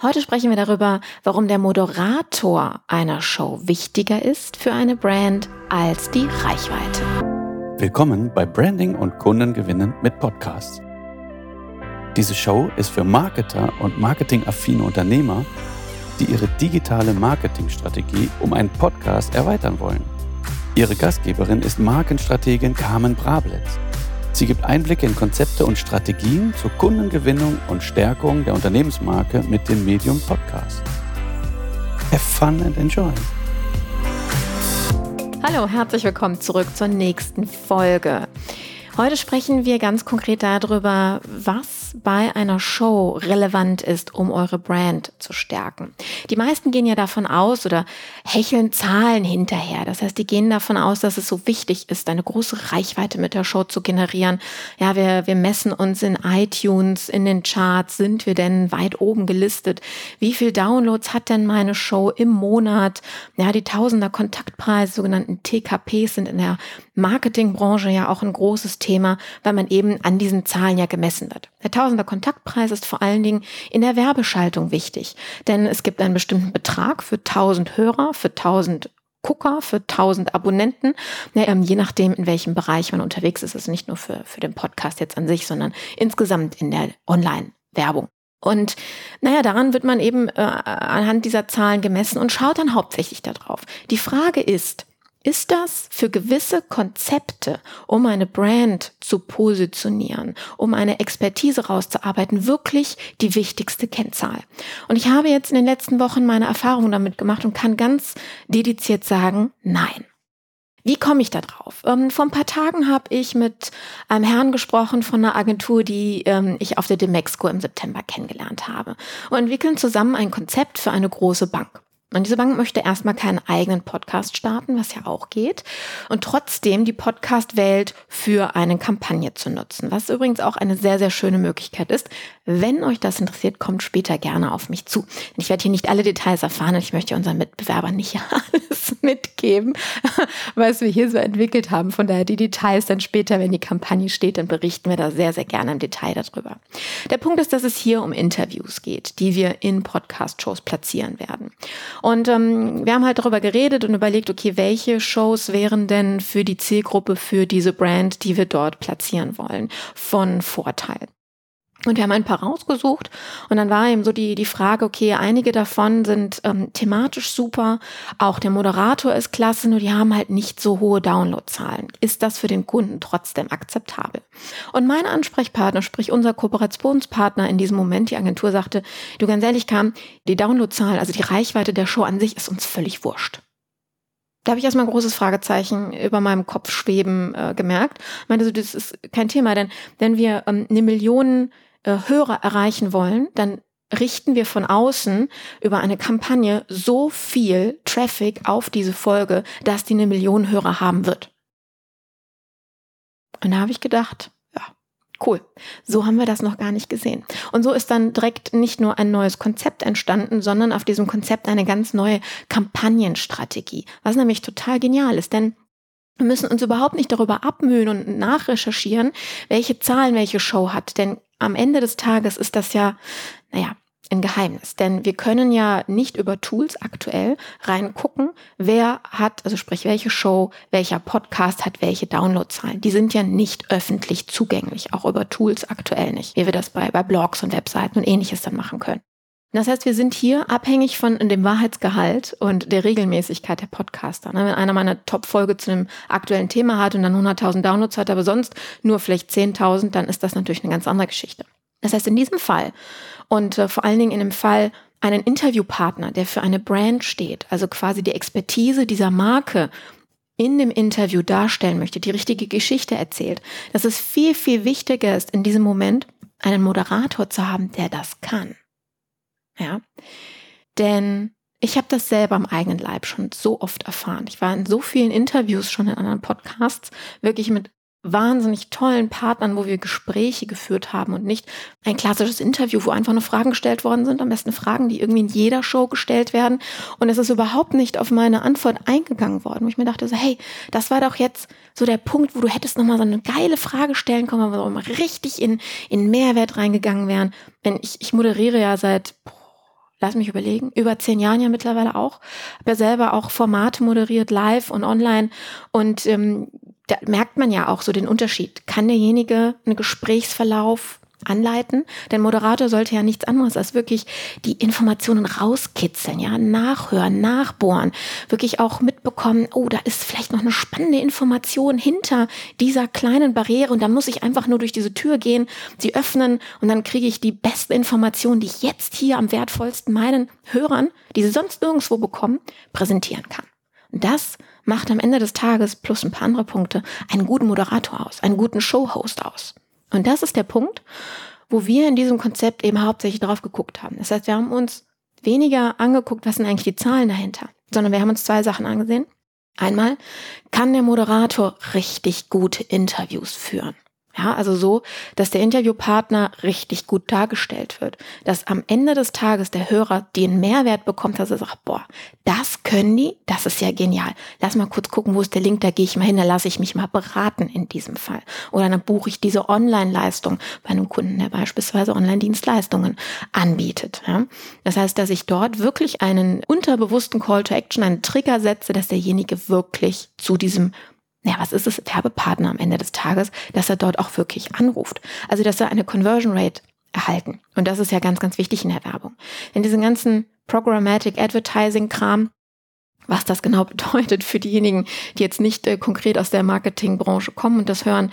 Heute sprechen wir darüber, warum der Moderator einer Show wichtiger ist für eine Brand als die Reichweite. Willkommen bei Branding und Kundengewinnen mit Podcasts. Diese Show ist für Marketer und marketingaffine Unternehmer, die ihre digitale Marketingstrategie um einen Podcast erweitern wollen. Ihre Gastgeberin ist Markenstrategin Carmen Brablitz. Sie gibt Einblicke in Konzepte und Strategien zur Kundengewinnung und Stärkung der Unternehmensmarke mit dem Medium Podcast. Have fun and enjoy. Hallo, herzlich willkommen zurück zur nächsten Folge. Heute sprechen wir ganz konkret darüber, was bei einer Show relevant ist, um eure Brand zu stärken. Die meisten gehen ja davon aus oder hecheln Zahlen hinterher. Das heißt, die gehen davon aus, dass es so wichtig ist, eine große Reichweite mit der Show zu generieren. Ja, wir, wir messen uns in iTunes, in den Charts, sind wir denn weit oben gelistet? Wie viel Downloads hat denn meine Show im Monat? Ja, die Tausender Kontaktpreise, sogenannten TKPs sind in der Marketingbranche ja auch ein großes Thema, weil man eben an diesen Zahlen ja gemessen wird. Der Tausender Kontaktpreis ist vor allen Dingen in der Werbeschaltung wichtig, denn es gibt einen bestimmten Betrag für 1000 Hörer, für 1000 Gucker, für 1000 Abonnenten, ja, ähm, je nachdem, in welchem Bereich man unterwegs ist. Es nicht nur für, für den Podcast jetzt an sich, sondern insgesamt in der Online-Werbung. Und naja, daran wird man eben äh, anhand dieser Zahlen gemessen und schaut dann hauptsächlich darauf. Die Frage ist, ist das für gewisse Konzepte, um eine Brand zu positionieren, um eine Expertise rauszuarbeiten, wirklich die wichtigste Kennzahl? Und ich habe jetzt in den letzten Wochen meine Erfahrungen damit gemacht und kann ganz dediziert sagen, nein. Wie komme ich da drauf? Ähm, vor ein paar Tagen habe ich mit einem Herrn gesprochen von einer Agentur, die ähm, ich auf der Demexco im September kennengelernt habe und entwickeln zusammen ein Konzept für eine große Bank. Und diese Bank möchte erstmal keinen eigenen Podcast starten, was ja auch geht, und trotzdem die Podcast-Welt für eine Kampagne zu nutzen, was übrigens auch eine sehr, sehr schöne Möglichkeit ist. Wenn euch das interessiert, kommt später gerne auf mich zu. Ich werde hier nicht alle Details erfahren und ich möchte unseren Mitbewerbern nicht alles mitgeben, was wir hier so entwickelt haben. Von daher die Details dann später, wenn die Kampagne steht, dann berichten wir da sehr, sehr gerne im Detail darüber. Der Punkt ist, dass es hier um Interviews geht, die wir in Podcast-Shows platzieren werden. Und ähm, wir haben halt darüber geredet und überlegt, okay, welche Shows wären denn für die Zielgruppe, für diese Brand, die wir dort platzieren wollen, von Vorteil. Und wir haben ein paar rausgesucht und dann war eben so die, die Frage, okay, einige davon sind ähm, thematisch super, auch der Moderator ist klasse, nur die haben halt nicht so hohe Downloadzahlen. Ist das für den Kunden trotzdem akzeptabel? Und mein Ansprechpartner, sprich unser Kooperationspartner in diesem Moment, die Agentur sagte, du ganz ehrlich kam, die Downloadzahlen, also die Reichweite der Show an sich ist uns völlig wurscht. Da habe ich erstmal ein großes Fragezeichen über meinem Kopf schweben äh, gemerkt. Ich meinte, so, das ist kein Thema, denn wenn wir ähm, eine Million äh, Hörer erreichen wollen, dann richten wir von außen über eine Kampagne so viel Traffic auf diese Folge, dass die eine Million Hörer haben wird. Und da habe ich gedacht, ja, cool. So haben wir das noch gar nicht gesehen. Und so ist dann direkt nicht nur ein neues Konzept entstanden, sondern auf diesem Konzept eine ganz neue Kampagnenstrategie, was nämlich total genial ist, denn wir müssen uns überhaupt nicht darüber abmühen und nachrecherchieren, welche Zahlen welche Show hat, denn am Ende des Tages ist das ja, naja, ein Geheimnis, denn wir können ja nicht über Tools aktuell reingucken, wer hat, also sprich welche Show, welcher Podcast hat welche Downloadzahlen. Die sind ja nicht öffentlich zugänglich, auch über Tools aktuell nicht, wie wir das bei, bei Blogs und Webseiten und ähnliches dann machen können. Das heißt, wir sind hier abhängig von dem Wahrheitsgehalt und der Regelmäßigkeit der Podcaster. Ne? Wenn einer mal eine Top-Folge zu einem aktuellen Thema hat und dann 100.000 Downloads hat, aber sonst nur vielleicht 10.000, dann ist das natürlich eine ganz andere Geschichte. Das heißt, in diesem Fall und äh, vor allen Dingen in dem Fall einen Interviewpartner, der für eine Brand steht, also quasi die Expertise dieser Marke in dem Interview darstellen möchte, die richtige Geschichte erzählt, dass es viel, viel wichtiger ist, in diesem Moment einen Moderator zu haben, der das kann. Ja. Denn ich habe das selber am eigenen Leib schon so oft erfahren. Ich war in so vielen Interviews schon in anderen Podcasts, wirklich mit wahnsinnig tollen Partnern, wo wir Gespräche geführt haben und nicht ein klassisches Interview, wo einfach nur Fragen gestellt worden sind, am besten Fragen, die irgendwie in jeder Show gestellt werden. Und es ist überhaupt nicht auf meine Antwort eingegangen worden, wo ich mir dachte, so, hey, das war doch jetzt so der Punkt, wo du hättest nochmal so eine geile Frage stellen können, wo wir mal richtig in, in Mehrwert reingegangen wären. Denn ich, ich moderiere ja seit boah, lass mich überlegen, über zehn Jahren ja mittlerweile auch. Habe ja selber auch Formate moderiert, live und online. Und ähm, da merkt man ja auch so den Unterschied. Kann derjenige einen Gesprächsverlauf anleiten. Denn Moderator sollte ja nichts anderes als wirklich die Informationen rauskitzeln, ja, nachhören, nachbohren, wirklich auch mitbekommen, oh, da ist vielleicht noch eine spannende Information hinter dieser kleinen Barriere und da muss ich einfach nur durch diese Tür gehen, sie öffnen und dann kriege ich die beste Information, die ich jetzt hier am wertvollsten meinen Hörern, die sie sonst nirgendwo bekommen, präsentieren kann. Und das macht am Ende des Tages plus ein paar andere Punkte einen guten Moderator aus, einen guten Showhost aus. Und das ist der Punkt, wo wir in diesem Konzept eben hauptsächlich drauf geguckt haben. Das heißt, wir haben uns weniger angeguckt, was sind eigentlich die Zahlen dahinter, sondern wir haben uns zwei Sachen angesehen. Einmal kann der Moderator richtig gute Interviews führen. Ja, also so, dass der Interviewpartner richtig gut dargestellt wird. Dass am Ende des Tages der Hörer den Mehrwert bekommt, dass er sagt, boah, das können die, das ist ja genial. Lass mal kurz gucken, wo ist der Link, da gehe ich mal hin, da lasse ich mich mal beraten in diesem Fall. Oder dann buche ich diese Online-Leistung bei einem Kunden, der beispielsweise Online-Dienstleistungen anbietet. Ja. Das heißt, dass ich dort wirklich einen unterbewussten Call to Action, einen Trigger setze, dass derjenige wirklich zu diesem ja, was ist es, Werbepartner am Ende des Tages, dass er dort auch wirklich anruft. Also, dass er eine Conversion Rate erhalten. Und das ist ja ganz, ganz wichtig in der Werbung. Denn diesen ganzen Programmatic Advertising Kram, was das genau bedeutet für diejenigen, die jetzt nicht äh, konkret aus der Marketingbranche kommen und das hören,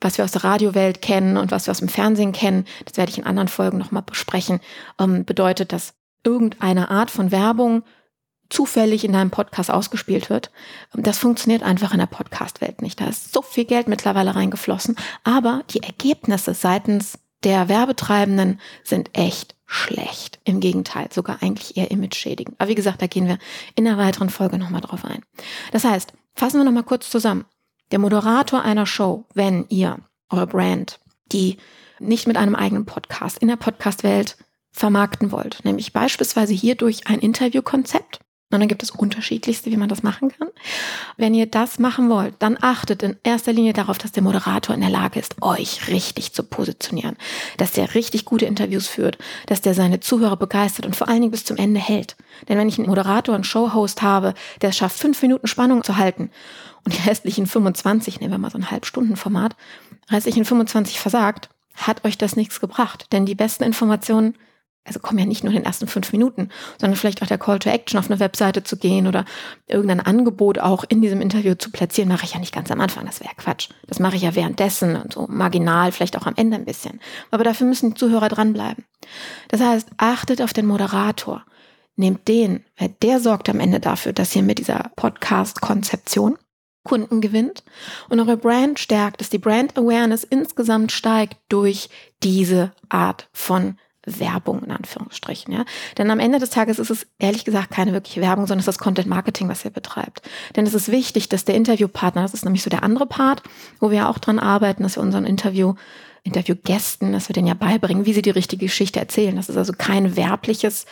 was wir aus der Radiowelt kennen und was wir aus dem Fernsehen kennen, das werde ich in anderen Folgen nochmal besprechen, ähm, bedeutet, dass irgendeine Art von Werbung zufällig in deinem Podcast ausgespielt wird. Das funktioniert einfach in der Podcast-Welt nicht. Da ist so viel Geld mittlerweile reingeflossen, aber die Ergebnisse seitens der Werbetreibenden sind echt schlecht. Im Gegenteil, sogar eigentlich eher image-schädigend. Aber wie gesagt, da gehen wir in einer weiteren Folge nochmal drauf ein. Das heißt, fassen wir nochmal kurz zusammen. Der Moderator einer Show, wenn ihr eure Brand, die nicht mit einem eigenen Podcast in der Podcast-Welt vermarkten wollt, nämlich beispielsweise hier durch ein Interviewkonzept, und dann gibt es unterschiedlichste, wie man das machen kann. Wenn ihr das machen wollt, dann achtet in erster Linie darauf, dass der Moderator in der Lage ist, euch richtig zu positionieren. Dass der richtig gute Interviews führt, dass der seine Zuhörer begeistert und vor allen Dingen bis zum Ende hält. Denn wenn ich einen Moderator, einen Showhost habe, der es schafft, fünf Minuten Spannung zu halten und die restlichen 25, nehmen wir mal so ein Halbstundenformat, restlichen 25 versagt, hat euch das nichts gebracht. Denn die besten Informationen also kommen ja nicht nur in den ersten fünf Minuten, sondern vielleicht auch der Call to Action auf eine Webseite zu gehen oder irgendein Angebot auch in diesem Interview zu platzieren, mache ich ja nicht ganz am Anfang. Das wäre Quatsch. Das mache ich ja währenddessen und so marginal, vielleicht auch am Ende ein bisschen. Aber dafür müssen die Zuhörer dranbleiben. Das heißt, achtet auf den Moderator. Nehmt den, weil der sorgt am Ende dafür, dass ihr mit dieser Podcast-Konzeption Kunden gewinnt und eure Brand stärkt, dass die Brand Awareness insgesamt steigt durch diese Art von Werbung in Anführungsstrichen, ja. Denn am Ende des Tages ist es ehrlich gesagt keine wirkliche Werbung, sondern es ist das Content Marketing, was ihr betreibt. Denn es ist wichtig, dass der Interviewpartner, das ist nämlich so der andere Part, wo wir auch dran arbeiten, dass wir unseren Interview Interviewgästen, dass wir denen ja beibringen, wie sie die richtige Geschichte erzählen. Dass es also kein werbliches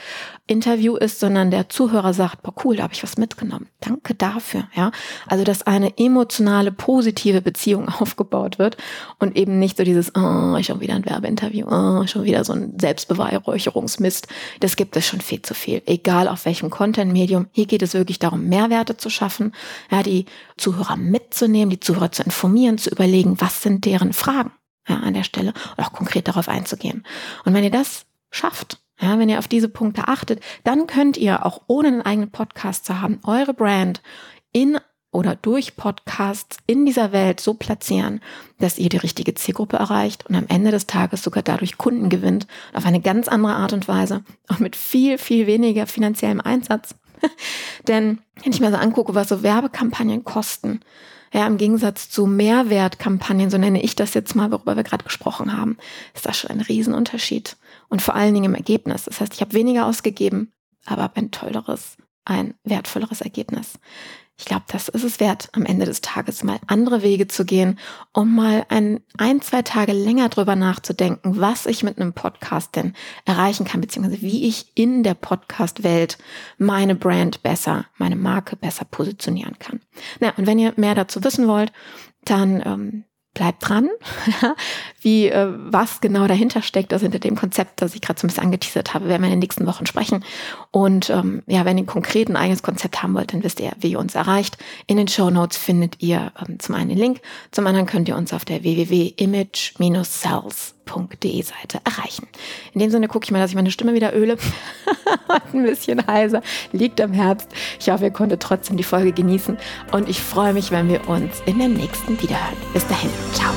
Interview ist, sondern der Zuhörer sagt, boah, cool, da habe ich was mitgenommen. Danke dafür. Ja, also dass eine emotionale, positive Beziehung aufgebaut wird und eben nicht so dieses, oh, schon wieder ein Werbeinterview, oh, schon wieder so ein Selbstbeweihräucherungsmist. Das gibt es schon viel zu viel. Egal auf welchem Content-Medium. Hier geht es wirklich darum, Mehrwerte zu schaffen, ja, die Zuhörer mitzunehmen, die Zuhörer zu informieren, zu überlegen, was sind deren Fragen ja, an der Stelle und auch konkret darauf einzugehen. Und wenn ihr das schafft, ja, wenn ihr auf diese Punkte achtet, dann könnt ihr auch ohne einen eigenen Podcast zu haben, eure Brand in oder durch Podcasts in dieser Welt so platzieren, dass ihr die richtige Zielgruppe erreicht und am Ende des Tages sogar dadurch Kunden gewinnt, auf eine ganz andere Art und Weise und mit viel, viel weniger finanziellem Einsatz. Denn wenn ich mir so angucke, was so Werbekampagnen kosten, ja, im Gegensatz zu Mehrwertkampagnen, so nenne ich das jetzt mal, worüber wir gerade gesprochen haben, ist das schon ein Riesenunterschied. Und vor allen Dingen im Ergebnis. Das heißt, ich habe weniger ausgegeben, aber habe ein tolleres, ein wertvolleres Ergebnis. Ich glaube, das ist es wert, am Ende des Tages mal andere Wege zu gehen, um mal ein, ein, zwei Tage länger drüber nachzudenken, was ich mit einem Podcast denn erreichen kann, beziehungsweise wie ich in der Podcast-Welt meine Brand besser, meine Marke besser positionieren kann. Na, und wenn ihr mehr dazu wissen wollt, dann ähm, bleibt dran, wie äh, was genau dahinter steckt, also hinter dem Konzept, das ich gerade so ein bisschen angeteasert habe, werden wir in den nächsten Wochen sprechen. Und ähm, ja, wenn ihr konkret ein eigenes Konzept haben wollt, dann wisst ihr, wie ihr uns erreicht. In den Show Notes findet ihr ähm, zum einen den Link, zum anderen könnt ihr uns auf der www.image-cells.de Seite erreichen. In dem Sinne gucke ich mal, dass ich meine Stimme wieder öle. ein bisschen heiser, liegt am Herbst. Ich hoffe, ihr konntet trotzdem die Folge genießen und ich freue mich, wenn wir uns in der nächsten wiederhören. Bis dahin, ciao.